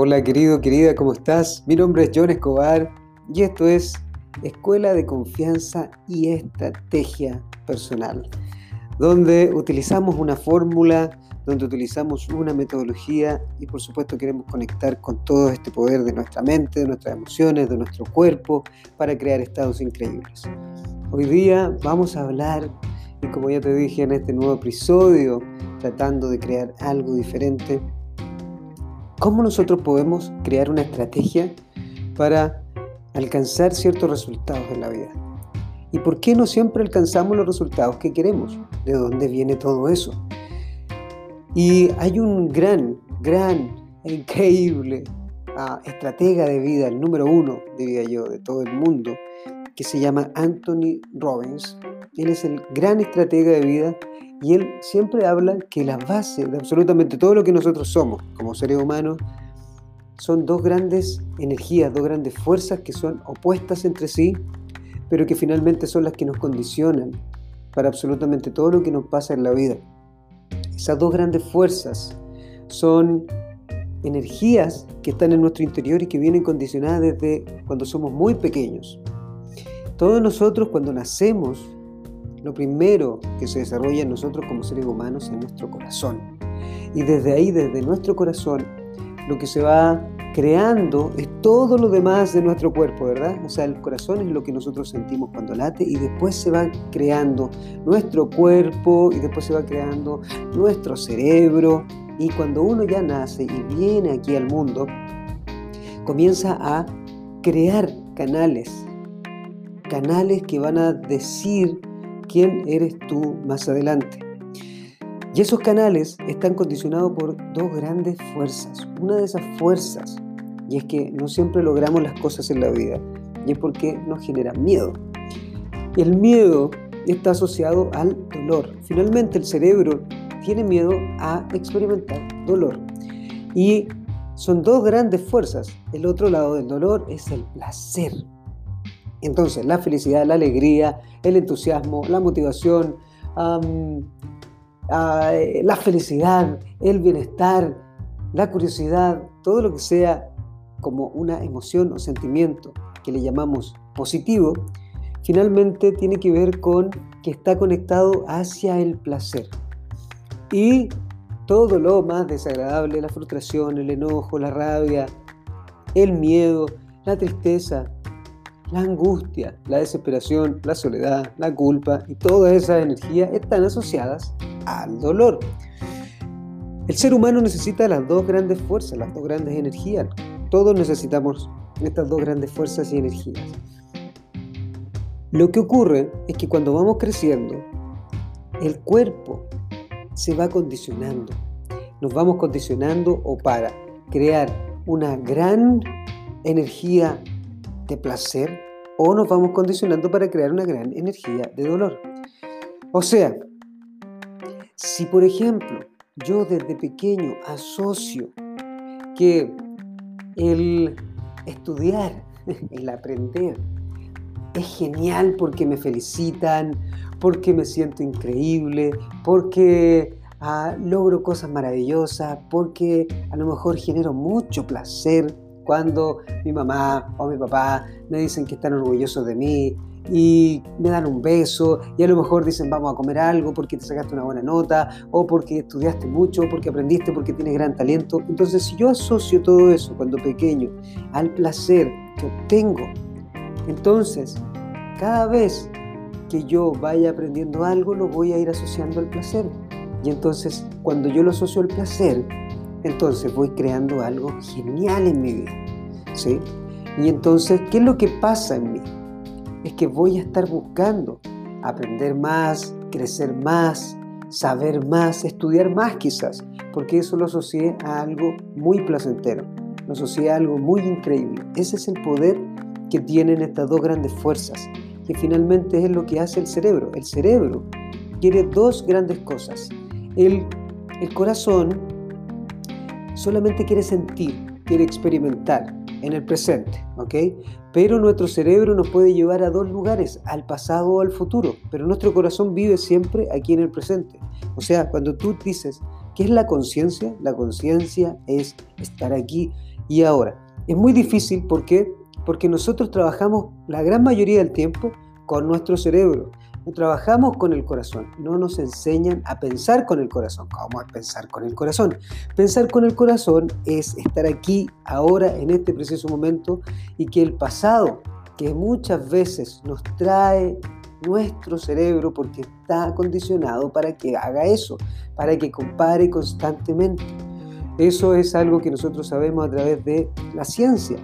Hola querido, querida, ¿cómo estás? Mi nombre es John Escobar y esto es Escuela de Confianza y Estrategia Personal, donde utilizamos una fórmula, donde utilizamos una metodología y por supuesto queremos conectar con todo este poder de nuestra mente, de nuestras emociones, de nuestro cuerpo, para crear estados increíbles. Hoy día vamos a hablar, y como ya te dije en este nuevo episodio, tratando de crear algo diferente, ¿Cómo nosotros podemos crear una estrategia para alcanzar ciertos resultados en la vida? ¿Y por qué no siempre alcanzamos los resultados que queremos? ¿De dónde viene todo eso? Y hay un gran, gran increíble uh, estratega de vida, el número uno, diría yo, de todo el mundo, que se llama Anthony Robbins. Él es el gran estratega de vida y él siempre habla que la base de absolutamente todo lo que nosotros somos como seres humanos son dos grandes energías, dos grandes fuerzas que son opuestas entre sí, pero que finalmente son las que nos condicionan para absolutamente todo lo que nos pasa en la vida. Esas dos grandes fuerzas son energías que están en nuestro interior y que vienen condicionadas desde cuando somos muy pequeños. Todos nosotros cuando nacemos lo primero que se desarrolla en nosotros como seres humanos es nuestro corazón. Y desde ahí, desde nuestro corazón, lo que se va creando es todo lo demás de nuestro cuerpo, ¿verdad? O sea, el corazón es lo que nosotros sentimos cuando late y después se va creando nuestro cuerpo y después se va creando nuestro cerebro. Y cuando uno ya nace y viene aquí al mundo, comienza a crear canales, canales que van a decir quién eres tú más adelante. Y esos canales están condicionados por dos grandes fuerzas. Una de esas fuerzas, y es que no siempre logramos las cosas en la vida, y es porque nos genera miedo. El miedo está asociado al dolor. Finalmente el cerebro tiene miedo a experimentar dolor. Y son dos grandes fuerzas. El otro lado del dolor es el placer. Entonces, la felicidad, la alegría, el entusiasmo, la motivación, la felicidad, el bienestar, la curiosidad, todo lo que sea como una emoción o sentimiento que le llamamos positivo, finalmente tiene que ver con que está conectado hacia el placer. Y todo lo más desagradable, la frustración, el enojo, la rabia, el miedo, la tristeza, la angustia, la desesperación, la soledad, la culpa y toda esa energía están asociadas al dolor. El ser humano necesita las dos grandes fuerzas, las dos grandes energías. Todos necesitamos estas dos grandes fuerzas y energías. Lo que ocurre es que cuando vamos creciendo, el cuerpo se va condicionando. Nos vamos condicionando o para crear una gran energía de placer o nos vamos condicionando para crear una gran energía de dolor. O sea, si por ejemplo yo desde pequeño asocio que el estudiar, el aprender, es genial porque me felicitan, porque me siento increíble, porque ah, logro cosas maravillosas, porque a lo mejor genero mucho placer cuando mi mamá o mi papá me dicen que están orgullosos de mí y me dan un beso y a lo mejor dicen vamos a comer algo porque te sacaste una buena nota o porque estudiaste mucho, porque aprendiste, porque tienes gran talento. Entonces si yo asocio todo eso cuando pequeño al placer que obtengo, entonces cada vez que yo vaya aprendiendo algo lo voy a ir asociando al placer. Y entonces cuando yo lo asocio al placer, entonces voy creando algo genial en mi vida. ¿sí? Y entonces, ¿qué es lo que pasa en mí? Es que voy a estar buscando aprender más, crecer más, saber más, estudiar más quizás, porque eso lo asocié a algo muy placentero, lo asocié a algo muy increíble. Ese es el poder que tienen estas dos grandes fuerzas, que finalmente es lo que hace el cerebro. El cerebro quiere dos grandes cosas. El, el corazón solamente quiere sentir, quiere experimentar en el presente, ¿ok? Pero nuestro cerebro nos puede llevar a dos lugares, al pasado o al futuro, pero nuestro corazón vive siempre aquí en el presente. O sea, cuando tú dices, ¿qué es la conciencia? La conciencia es estar aquí y ahora. Es muy difícil porque porque nosotros trabajamos la gran mayoría del tiempo con nuestro cerebro. No trabajamos con el corazón, no nos enseñan a pensar con el corazón. ¿Cómo es pensar con el corazón? Pensar con el corazón es estar aquí, ahora, en este preciso momento, y que el pasado, que muchas veces nos trae nuestro cerebro porque está condicionado para que haga eso, para que compare constantemente. Eso es algo que nosotros sabemos a través de la ciencia.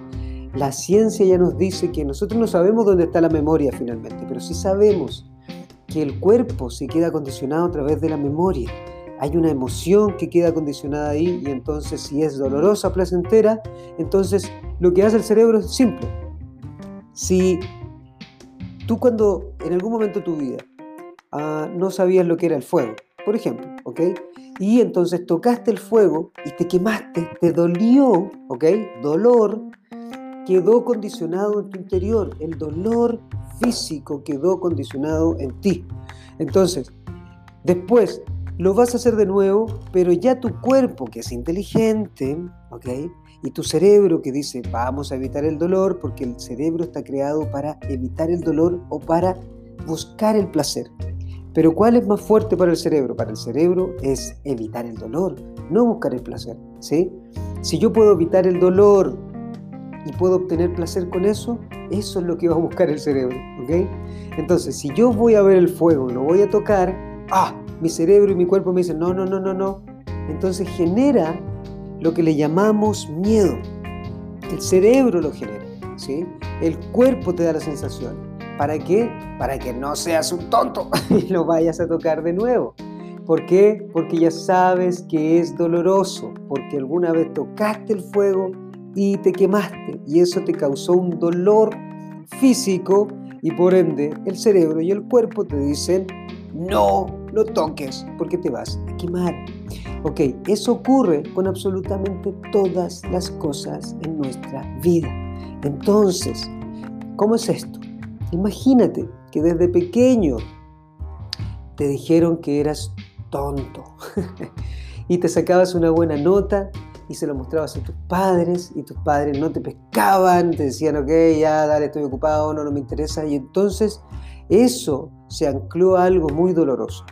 La ciencia ya nos dice que nosotros no sabemos dónde está la memoria finalmente, pero sí sabemos que el cuerpo se queda condicionado a través de la memoria. Hay una emoción que queda condicionada ahí y entonces si es dolorosa, placentera, entonces lo que hace el cerebro es simple. Si tú cuando en algún momento de tu vida ah, no sabías lo que era el fuego, por ejemplo, ¿ok? Y entonces tocaste el fuego y te quemaste, te dolió, ¿ok? Dolor, quedó condicionado en tu interior, el dolor físico quedó condicionado en ti. Entonces, después lo vas a hacer de nuevo, pero ya tu cuerpo, que es inteligente, ¿ok? Y tu cerebro que dice, vamos a evitar el dolor, porque el cerebro está creado para evitar el dolor o para buscar el placer. Pero ¿cuál es más fuerte para el cerebro? Para el cerebro es evitar el dolor, no buscar el placer, ¿sí? Si yo puedo evitar el dolor y puedo obtener placer con eso, eso es lo que va a buscar el cerebro, ¿ok? Entonces, si yo voy a ver el fuego, lo voy a tocar, ah, mi cerebro y mi cuerpo me dicen, no, no, no, no, no. Entonces genera lo que le llamamos miedo. El cerebro lo genera, ¿sí? El cuerpo te da la sensación. ¿Para qué? Para que no seas un tonto y lo vayas a tocar de nuevo. ¿Por qué? Porque ya sabes que es doloroso, porque alguna vez tocaste el fuego y te quemaste y eso te causó un dolor físico y por ende el cerebro y el cuerpo te dicen no lo toques porque te vas a quemar. Ok, eso ocurre con absolutamente todas las cosas en nuestra vida. Entonces, ¿cómo es esto? Imagínate que desde pequeño te dijeron que eras tonto y te sacabas una buena nota y se lo mostrabas a tus padres y tus padres no te pescaban, te decían, ok, ya, dale, estoy ocupado, no, no me interesa. Y entonces eso se ancló a algo muy doloroso,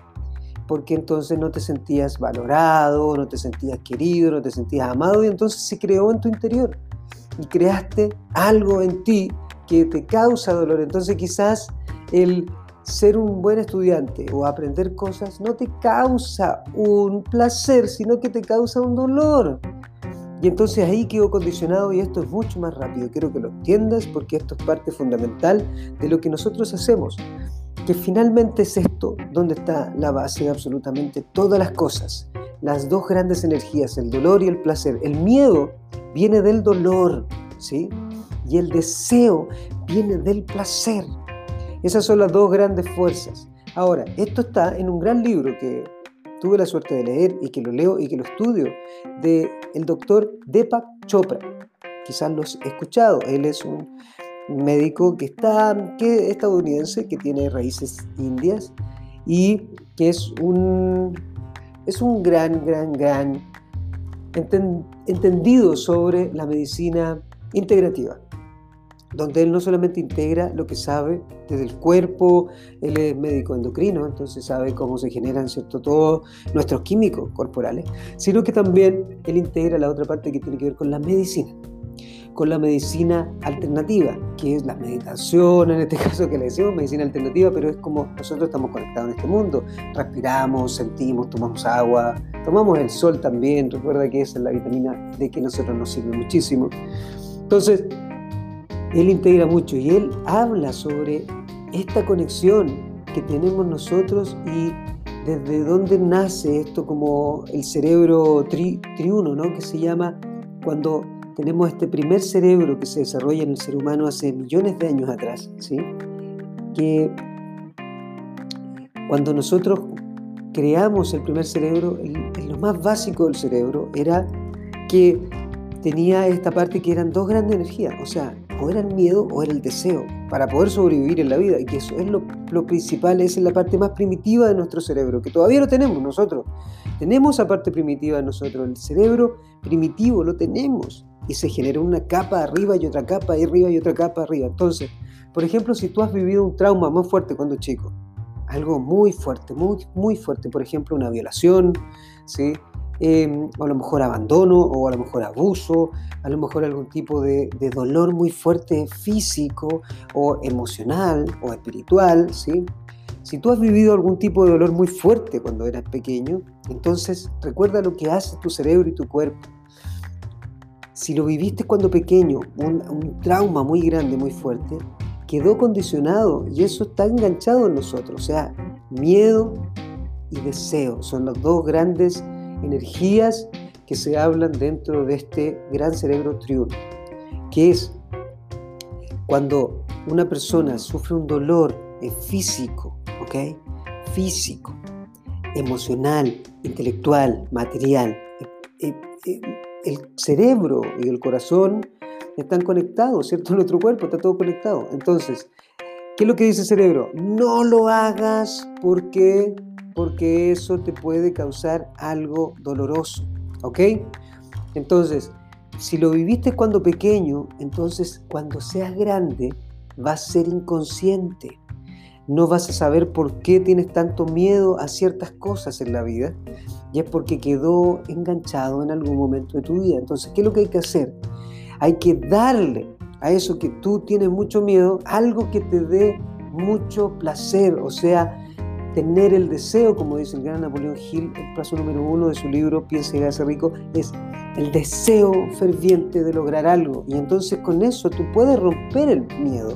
porque entonces no te sentías valorado, no te sentías querido, no te sentías amado y entonces se creó en tu interior y creaste algo en ti que te causa dolor. Entonces quizás el ser un buen estudiante o aprender cosas no te causa un placer, sino que te causa un dolor. Y entonces ahí quedó condicionado y esto es mucho más rápido. Quiero que lo entiendas porque esto es parte fundamental de lo que nosotros hacemos. Que finalmente es esto donde está la base de absolutamente todas las cosas. Las dos grandes energías, el dolor y el placer. El miedo viene del dolor, ¿sí? Y el deseo viene del placer. Esas son las dos grandes fuerzas. Ahora, esto está en un gran libro que tuve la suerte de leer y que lo leo y que lo estudio, de el doctor Deepak Chopra. Quizás los he escuchado. Él es un médico que está que estadounidense que tiene raíces indias y que es un es un gran gran gran entendido sobre la medicina integrativa donde él no solamente integra lo que sabe desde el cuerpo, él es médico endocrino, entonces sabe cómo se generan ¿cierto? todos nuestros químicos corporales, sino que también él integra la otra parte que tiene que ver con la medicina, con la medicina alternativa, que es la meditación, en este caso que le decimos medicina alternativa, pero es como nosotros estamos conectados en este mundo, respiramos, sentimos, tomamos agua, tomamos el sol también, recuerda que esa es la vitamina D que a nosotros nos sirve muchísimo. Entonces, él integra mucho y él habla sobre esta conexión que tenemos nosotros y desde dónde nace esto como el cerebro triuno, ¿no? que se llama cuando tenemos este primer cerebro que se desarrolla en el ser humano hace millones de años atrás, ¿sí? que cuando nosotros creamos el primer cerebro, lo más básico del cerebro era que tenía esta parte que eran dos grandes energías, o sea, o era el miedo o era el deseo para poder sobrevivir en la vida. Y que eso es lo, principal, es la parte más primitiva de nuestro cerebro, que todavía lo tenemos nosotros. Tenemos esa parte primitiva de nosotros, el cerebro primitivo lo tenemos. y se genera una capa arriba y otra capa arriba y otra capa arriba. Entonces, por ejemplo, si tú has vivido un trauma muy fuerte cuando chico, algo muy fuerte, muy, muy fuerte, por ejemplo, una violación, ¿sí? Em, o a lo mejor abandono, o a lo mejor abuso, a lo mejor algún tipo de, dolor muy fuerte físico, o emocional, o espiritual, ¿sí? Si tú has vivido algún tipo de dolor muy fuerte cuando eras pequeño, entonces recuerda lo que hace tu cerebro y tu cuerpo. Si lo viviste cuando pequeño, un, un trauma muy grande, muy fuerte, quedó condicionado y eso está enganchado en nosotros. O sea, miedo y deseo son las dos grandes energías que se hablan dentro de este gran cerebro triuno, que es cuando una persona sufre un dolor físico, ¿ok? Físico, emocional, intelectual, material. Eh, eh, eh, el cerebro y el corazón están conectados, ¿cierto? Nuestro cuerpo está todo conectado. Entonces, ¿qué es lo que dice el cerebro? No lo hagas porque, porque eso te puede causar algo doloroso, ¿ok? Entonces, si lo viviste cuando pequeño, entonces cuando seas grande vas a ser inconsciente no vas a saber por qué tienes tanto miedo a ciertas cosas en la vida y es porque quedó enganchado en algún momento de tu vida. Entonces, ¿qué es lo que hay que hacer? Hay que darle a eso que tú tienes mucho miedo algo que te dé mucho placer, o sea, tener el deseo, como dice el gran Napoleón Hill, el paso número uno de su libro Piensa y hace rico, es el deseo ferviente de lograr algo. Y entonces con eso tú puedes romper el miedo,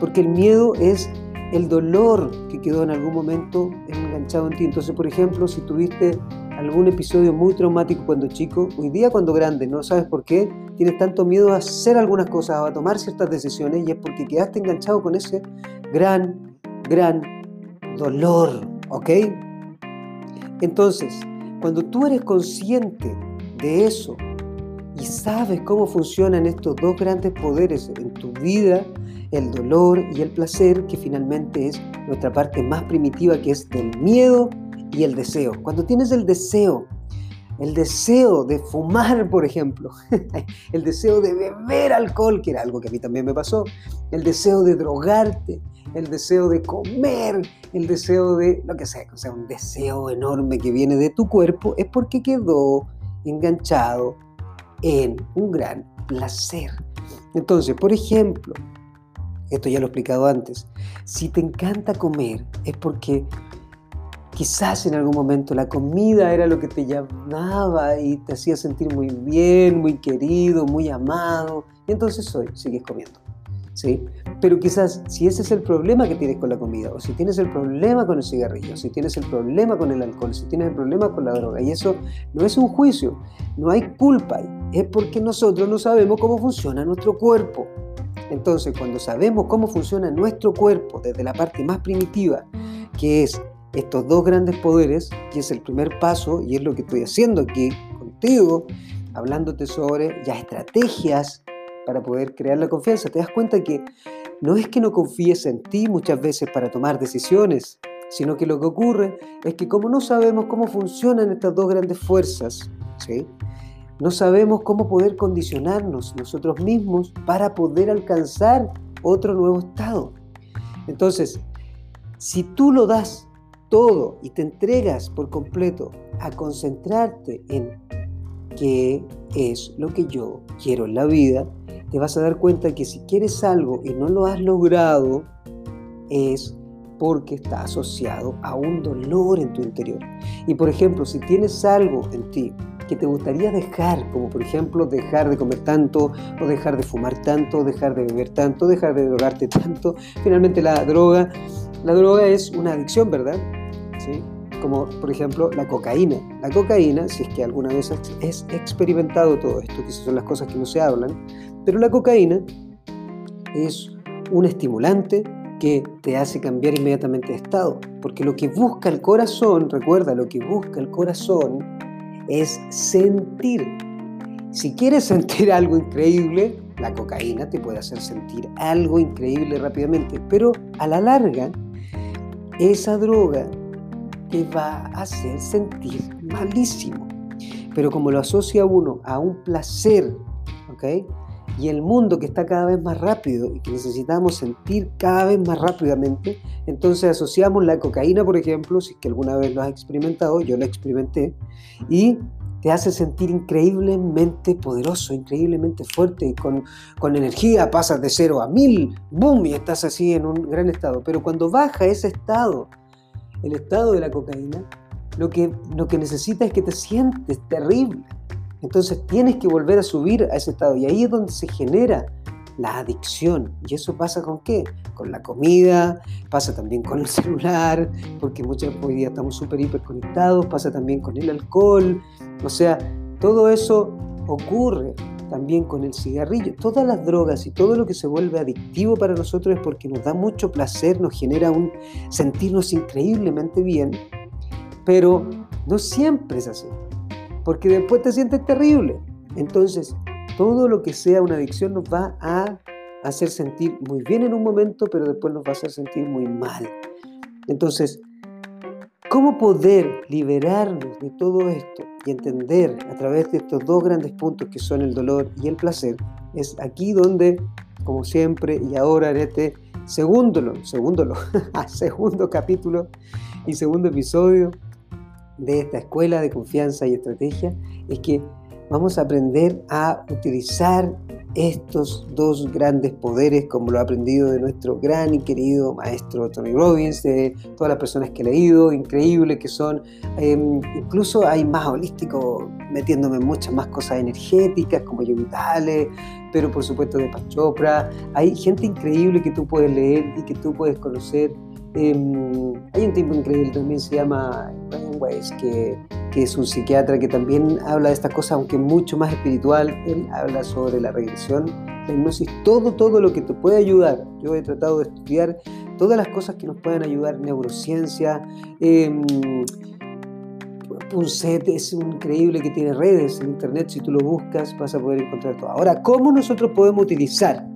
porque el miedo es el dolor que quedó en algún momento enganchado en ti. Entonces, por ejemplo, si tuviste algún episodio muy traumático cuando chico, hoy día cuando grande, no sabes por qué, tienes tanto miedo a hacer algunas cosas, a tomar ciertas decisiones, y es porque quedaste enganchado con ese gran, gran dolor, ¿ok? Entonces, cuando tú eres consciente de eso y sabes cómo funcionan estos dos grandes poderes en tu vida, el dolor y el placer, que finalmente es nuestra parte más primitiva, que es del miedo y el deseo. Cuando tienes el deseo, el deseo de fumar, por ejemplo, el deseo de beber alcohol, que era algo que a mí también me pasó, el deseo de drogarte, el deseo de comer, el deseo de lo que sea, o sea, un deseo enorme que viene de tu cuerpo, es porque quedó enganchado en un gran placer. Entonces, por ejemplo, esto ya lo he explicado antes. Si te encanta comer es porque quizás en algún momento la comida era lo que te llamaba y te hacía sentir muy bien, muy querido, muy amado. Y entonces hoy sigues comiendo. Pero quizás si ese es el problema que tienes con la comida, o si tienes el problema con el cigarrillo, si tienes el problema con el alcohol, si tienes el problema con la droga, y eso no es un juicio, no hay culpa es porque nosotros no sabemos cómo funciona nuestro cuerpo. Entonces, cuando sabemos cómo funciona nuestro cuerpo desde la parte más primitiva, que es estos dos grandes poderes, que es el primer paso, y es lo que estoy haciendo aquí contigo, hablándote sobre ya estrategias para poder crear la confianza, te das cuenta que no es que no confíes en ti muchas veces para tomar decisiones, sino que lo que ocurre es que como no sabemos cómo funcionan estas dos grandes fuerzas, ¿sí? No sabemos cómo poder condicionarnos nosotros mismos para poder alcanzar otro nuevo estado. Entonces, si tú lo das todo y te entregas por completo a concentrarte en qué es lo que yo quiero en la vida, te vas a dar cuenta que si quieres algo y no lo has logrado, es porque está asociado a un dolor en tu interior. Y por ejemplo, si tienes algo en ti que te gustaría dejar, como por ejemplo dejar de comer tanto, o dejar de fumar tanto, dejar de beber tanto, dejar de drogarte tanto. Finalmente la droga, la droga es una adicción, ¿verdad? ¿Sí? Como por ejemplo la cocaína. La cocaína, si es que alguna vez has experimentado todo esto, que son las cosas que no se hablan, pero la cocaína es un estimulante que te hace cambiar inmediatamente de estado, porque lo que busca el corazón, recuerda, lo que busca el corazón es sentir. Si quieres sentir algo increíble, la cocaína te puede hacer sentir algo increíble rápidamente, pero a la larga, esa droga te va a hacer sentir malísimo. Pero como lo asocia uno a un placer ¿ok? Y el mundo que está cada vez más rápido y que necesitamos sentir cada vez más rápidamente, entonces asociamos la cocaína, por ejemplo, si alguna vez lo has experimentado, yo lo experimenté, y te hace sentir increíblemente poderoso, increíblemente fuerte, y con, con energía pasas de cero a mil, boom, y estás así en un gran estado. Pero cuando baja ese estado, el estado de la cocaína, lo que, lo que necesitas es que te sientes terrible. Entonces tienes que volver a subir a ese estado y ahí es donde se genera la adicción. ¿Y eso pasa con qué? Con la comida, pasa también con el celular, porque muchos hoy día estamos súper hiperconectados, pasa también con el alcohol. O sea, todo eso ocurre también con el cigarrillo. Todas las drogas y todo lo que se vuelve adictivo para nosotros es porque nos da mucho placer, nos genera un sentirnos increíblemente bien, pero no siempre es así, porque después te sientes terrible. Entonces, todo lo que sea una adicción nos va a hacer sentir muy bien en un momento, pero después nos va a hacer sentir muy mal. Entonces, ¿cómo poder liberarnos de todo esto y entender a través de estos dos grandes puntos que son el dolor y el placer? Es aquí donde, como siempre, y ahora en este segundo, segundo, segundo capítulo y segundo episodio de esta escuela de confianza y estrategia, es que vamos a aprender a utilizar estos dos grandes poderes, como lo he aprendido de nuestro gran y querido maestro Tony Robbins, de todas las personas que he leído, increíble que son, em, incluso hay más holístico, metiéndome en muchas más cosas energéticas, como Yogi Vitale, pero por supuesto de Pachopra, hay gente increíble que tú puedes leer y que tú puedes conocer. Em, hay un tipo increíble también, se llama Weiss, que que es un psiquiatra que también habla de estas cosas, aunque mucho más espiritual. Él habla sobre la regresión, la hipnosis, todo, todo lo que te puede ayudar. Yo he tratado de estudiar todas las cosas que nos pueden ayudar, neurociencia. Eh, Punset es increíble que tiene redes en internet, si tú lo buscas vas a poder encontrar todo. Ahora, ¿cómo nosotros podemos utilizar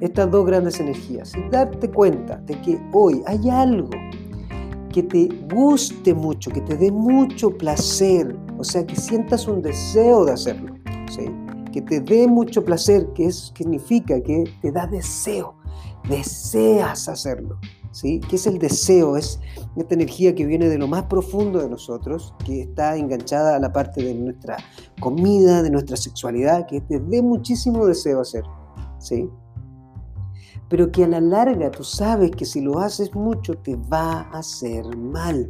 estas dos grandes energías? Y darte cuenta de que hoy hay algo que te guste mucho, que te dé mucho placer, o sea, que sientas un deseo de hacerlo, ¿sí? que te dé mucho placer, que es, significa que te da deseo, deseas hacerlo. ¿Sí? ¿Qué es el deseo? Es esta energía que viene de lo más profundo de nosotros, que está enganchada a la parte de nuestra comida, de nuestra sexualidad, que te dé muchísimo deseo hacer. ¿sí? Pero que a la larga tú sabes que si lo haces mucho te va a hacer mal.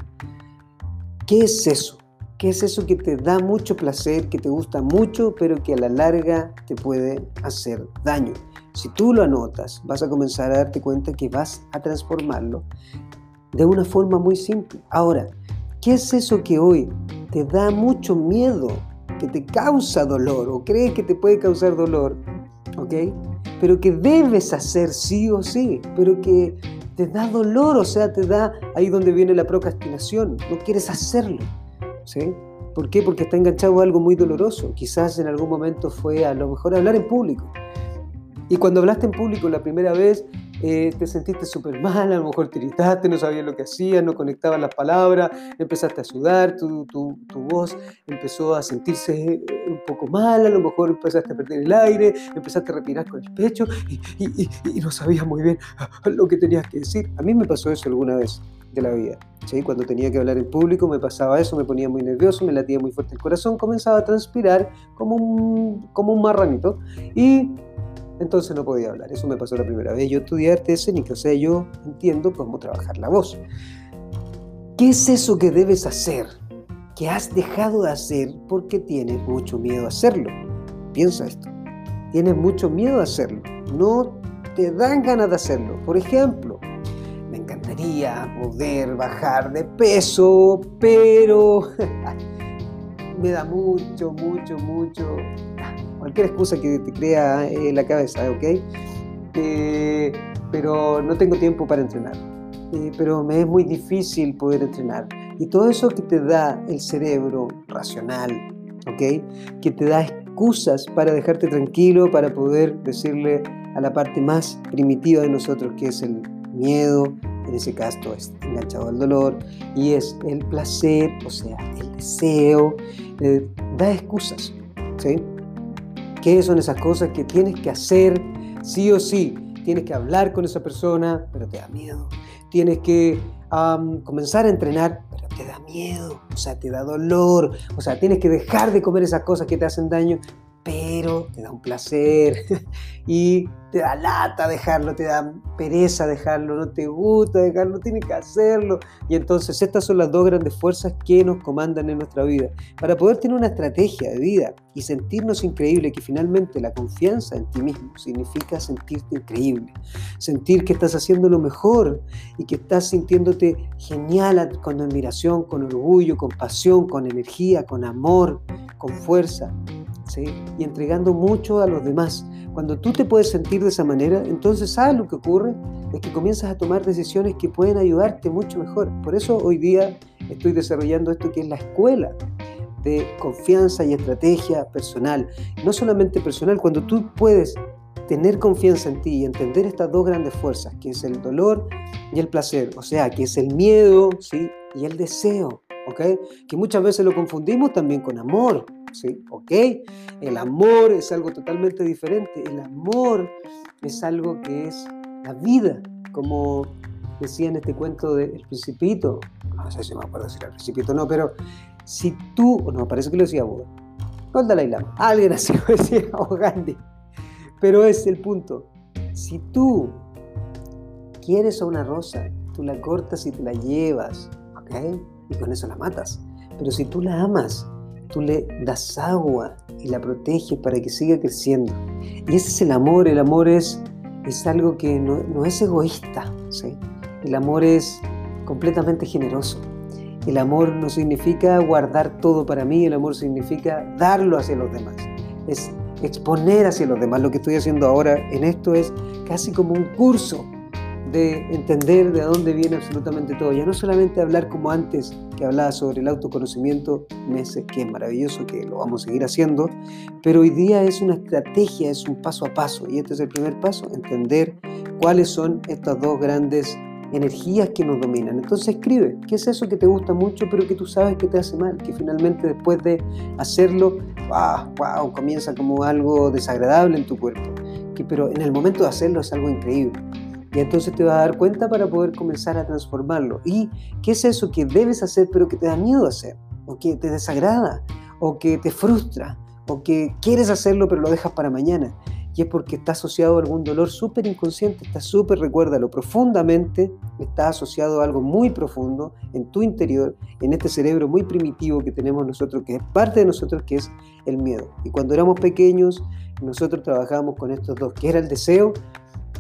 ¿Qué es eso? ¿Qué es eso que te da mucho placer, que te gusta mucho, pero que a la larga te puede hacer daño? Si tú lo anotas, vas a comenzar a darte cuenta que vas a transformarlo de una forma muy simple. Ahora, ¿qué es eso que hoy te da mucho miedo, que te causa dolor o crees que te puede causar dolor? ¿Ok? Pero que debes hacer sí o sí, pero que te da dolor, o sea, te da ahí donde viene la procrastinación, no quieres hacerlo. ¿sí? ¿Por qué? Porque está enganchado a algo muy doloroso. Quizás en algún momento fue a lo mejor hablar en público. Y cuando hablaste en público la primera vez, eh, te sentiste súper mal, a lo mejor te irritaste, no sabías lo que hacías, no conectabas las palabras, empezaste a sudar, tu, tu, tu, voz empezó a sentirse eh, un poco mal, a lo mejor empezaste a perder el aire, empezaste a respirar con el pecho y, y, y, no sabías muy bien lo que tenías que decir. A mí me pasó eso alguna vez de la vida. ¿sí? Cuando tenía que hablar en público me pasaba eso, me ponía muy nervioso, me latía muy fuerte el corazón, comenzaba a transpirar como un, como un marranito y entonces no podía hablar. Eso me pasó la primera vez. Yo estudié arte escénica, o sea, yo entiendo cómo trabajar la voz. ¿Qué es eso que debes hacer? Que has dejado de hacer porque tienes mucho miedo a hacerlo. Piensa esto. Tienes mucho miedo a hacerlo. No te dan ganas de hacerlo. Por ejemplo, me encantaría poder bajar de peso, pero me da mucho, mucho, mucho cualquier excusa que te crea en la cabeza, ¿ok? Eh, pero no tengo tiempo para entrenar. Eh, pero me es muy difícil poder entrenar. Y todo eso que te da el cerebro racional, ¿ok? Que te da excusas para dejarte tranquilo, para poder decirle a la parte más primitiva de nosotros, que es el miedo, en ese caso es enganchado al dolor, y es el placer, o sea, el deseo, eh, da excusas, ¿sí? ¿Qué son esas cosas que tienes que hacer sí o sí? Tienes que hablar con esa persona, pero te da miedo. Tienes que comenzar a entrenar, pero te da miedo, o sea, te da dolor, o sea, tienes que dejar de comer esas cosas que te hacen daño, pero te da un placer te da lata dejarlo, te da pereza dejarlo, no te gusta dejarlo, tienes que hacerlo. Y entonces estas son las dos grandes fuerzas que nos comandan en nuestra vida. Para poder tener una estrategia de vida y sentirnos increíble, que finalmente la confianza en ti mismo significa sentirte increíble, sentir que estás haciendo lo mejor y que estás sintiéndote genial con admiración, con orgullo, con pasión, con energía, con amor, con fuerza y entregando mucho a los demás. Cuando tú te puedes sentir de esa manera, entonces ¿sabes lo que ocurre? Es que comienzas a tomar decisiones que pueden ayudarte mucho mejor. Por eso hoy día estoy desarrollando esto que es la escuela de confianza y estrategia personal. No solamente personal, cuando tú puedes tener confianza en ti y entender estas dos grandes fuerzas, que es el dolor y el placer, o sea, que es el miedo ¿sí? y el deseo, ¿ok? Que muchas veces lo confundimos también con amor. ¿sí? ¿Ok? El amor es algo totalmente diferente. El amor es algo que es la vida, como decía en este cuento del Principito. No sé si me acuerdo si era el Principito no, pero si tú, no, parece que lo decía vos, no el Dalai Lama, alguien así lo decía o Gandhi. Pero es el punto. Si tú quieres a una rosa, tú la cortas y te la llevas, ¿ok? Y con eso la matas. Pero si tú la amas, tú le das agua y la proteges para que siga creciendo. Y ese es el amor, el amor es, es algo que no, es egoísta, ¿sí? el amor es completamente generoso. El amor no significa guardar todo para mí, el amor significa darlo hacia los demás. Es exponer hacia los demás. Lo que estoy haciendo ahora en esto es casi como un curso de entender de dónde viene absolutamente todo. Ya no solamente hablar como antes que hablaba sobre el autoconocimiento, meses, que es maravilloso, que lo vamos a seguir haciendo, pero hoy día es una estrategia, es un paso a paso. Y este es el primer paso, entender cuáles son estas dos grandes energías que nos dominan. Entonces escribe, ¿qué es eso que te gusta mucho pero que tú sabes que te hace mal? Que finalmente después de hacerlo, wow, wow comienza como algo desagradable en tu cuerpo. Que, pero en el momento de hacerlo es algo increíble. Y entonces te vas a dar cuenta para poder comenzar a transformarlo. ¿Y qué es eso que debes hacer pero que te da miedo hacer? ¿O que te desagrada? ¿O que te frustra? ¿O que quieres hacerlo pero lo dejas para mañana? Y es porque está asociado a algún dolor súper inconsciente, está súper, recuérdalo, profundamente está asociado a algo muy profundo en tu interior, en este cerebro muy primitivo que tenemos nosotros, que es parte de nosotros, que es el miedo. Y cuando éramos pequeños, nosotros trabajábamos con estos dos, que era el deseo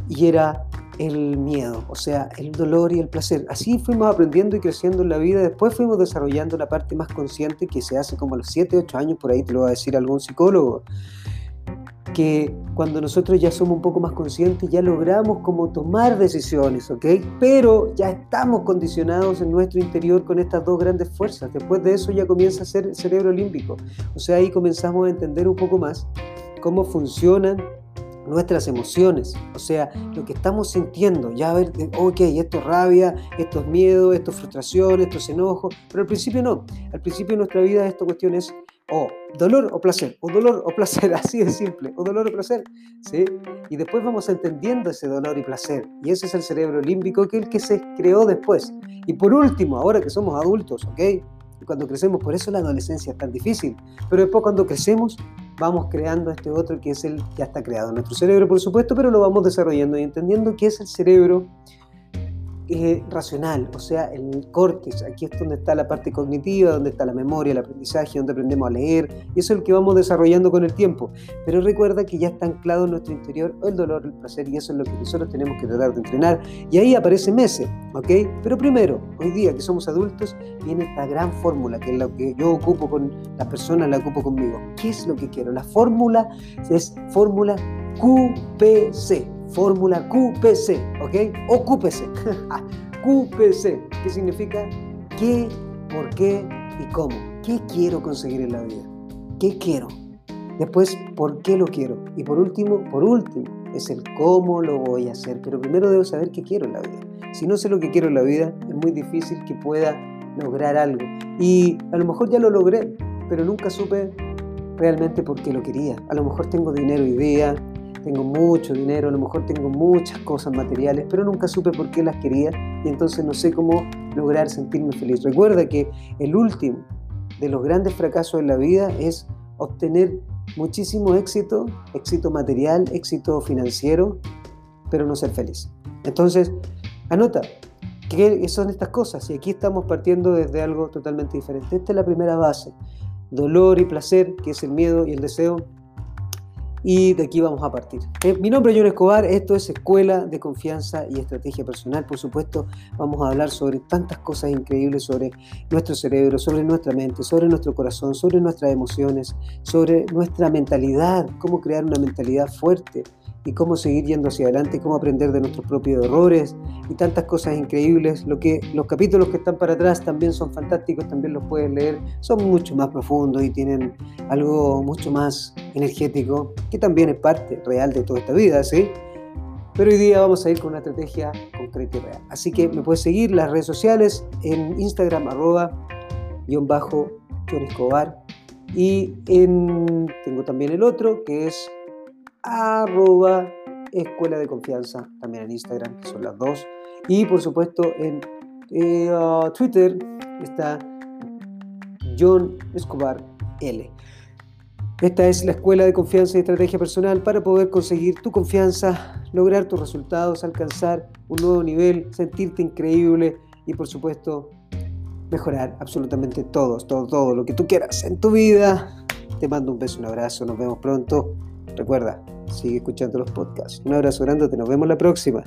y era el miedo, o sea, el dolor y el placer. Así fuimos aprendiendo y creciendo en la vida. Después fuimos desarrollando la parte más consciente que se hace como a los 7, 8 años, por ahí te lo va a decir algún psicólogo. Que cuando nosotros ya somos un poco más conscientes, ya logramos como tomar decisiones, ¿ok? Pero ya estamos condicionados en nuestro interior con estas dos grandes fuerzas. Después de eso ya comienza a ser el cerebro olímpico. O sea, ahí comenzamos a entender un poco más cómo funcionan nuestras emociones, o sea, lo que estamos sintiendo, ya a ver, ok, esto es rabia, esto es miedo, esto es frustración, esto es enojo, pero al principio no, al principio de nuestra vida esta cuestión es o dolor o placer, o dolor o placer, así de simple, o dolor o placer, ¿sí? Y después vamos entendiendo ese dolor y placer, y ese es el cerebro límbico que es el que se creó después. Y por último, ahora que somos adultos, ¿ok? Cuando crecemos, por eso la adolescencia es tan difícil, pero después cuando crecemos vamos creando este otro que es el ya está creado en nuestro cerebro, por supuesto, pero lo vamos desarrollando y entendiendo que es el cerebro racional, o sea, el córtex, aquí es donde está la parte cognitiva, donde está la memoria, el aprendizaje, donde aprendemos a leer, y eso es el que vamos desarrollando con el tiempo. Pero recuerda que ya está anclado en nuestro interior el dolor, el placer, y eso es lo que nosotros tenemos que tratar de entrenar. Y ahí aparece meses, ¿ok? Pero primero, hoy día que somos adultos, viene esta gran fórmula, que es la que yo ocupo con las personas, la ocupo conmigo. ¿Qué es lo que quiero? La fórmula es fórmula QPC fórmula QPC, ¿ok? Ocúpese. QPC, ¿qué significa qué, por qué y cómo. ¿Qué quiero conseguir en la vida? ¿Qué quiero? Después, ¿por qué lo quiero? Y por último, por último, es el cómo lo voy a hacer. Pero primero debo saber qué quiero en la vida. Si no sé lo que quiero en la vida, es muy difícil que pueda lograr algo. Y a lo mejor ya lo logré, pero nunca supe realmente porque lo quería. A lo mejor tengo dinero hoy día, tengo mucho dinero, a lo mejor tengo muchas cosas materiales, pero nunca supe por qué las quería y entonces no sé cómo lograr sentirme feliz. Recuerda que el último de los grandes fracasos en la vida es obtener muchísimo éxito, éxito material, éxito financiero, pero no ser feliz. Entonces, anota, ¿qué son estas cosas? Y aquí estamos partiendo desde algo totalmente diferente. Esta es la primera base. Dolor y placer, que es el miedo y el deseo. Y de aquí vamos a partir. Eh, mi nombre es John Escobar, esto es Escuela de Confianza y Estrategia Personal. Por supuesto, vamos a hablar sobre tantas cosas increíbles sobre nuestro cerebro, sobre nuestra mente, sobre nuestro corazón, sobre nuestras emociones, sobre nuestra mentalidad, cómo crear una mentalidad fuerte, y cómo seguir yendo hacia adelante, cómo aprender de nuestros propios errores y tantas cosas increíbles. Lo que, los capítulos que están para atrás también son fantásticos, también los puedes leer, son mucho más profundos y tienen algo mucho más energético, que también es parte real de toda esta vida, ¿sí? Pero hoy día vamos a ir con una estrategia concreta y real. Así que me puedes seguir las redes sociales, en Instagram, arroba, guion bajo, John Escobar. Y en, tengo también el otro, que es arroba escuela de confianza, también en Instagram, que son las dos. Y por supuesto en eh, uh, Twitter está John Escobar L. Esta es la escuela de confianza y estrategia personal para poder conseguir tu confianza, lograr tus resultados, alcanzar un nuevo nivel, sentirte increíble y por supuesto mejorar absolutamente todo, todo, todo lo que tú quieras en tu vida. Te mando un beso, un abrazo, nos vemos pronto. Recuerda, sigue escuchando los podcasts. Un abrazo grande, nos vemos la próxima.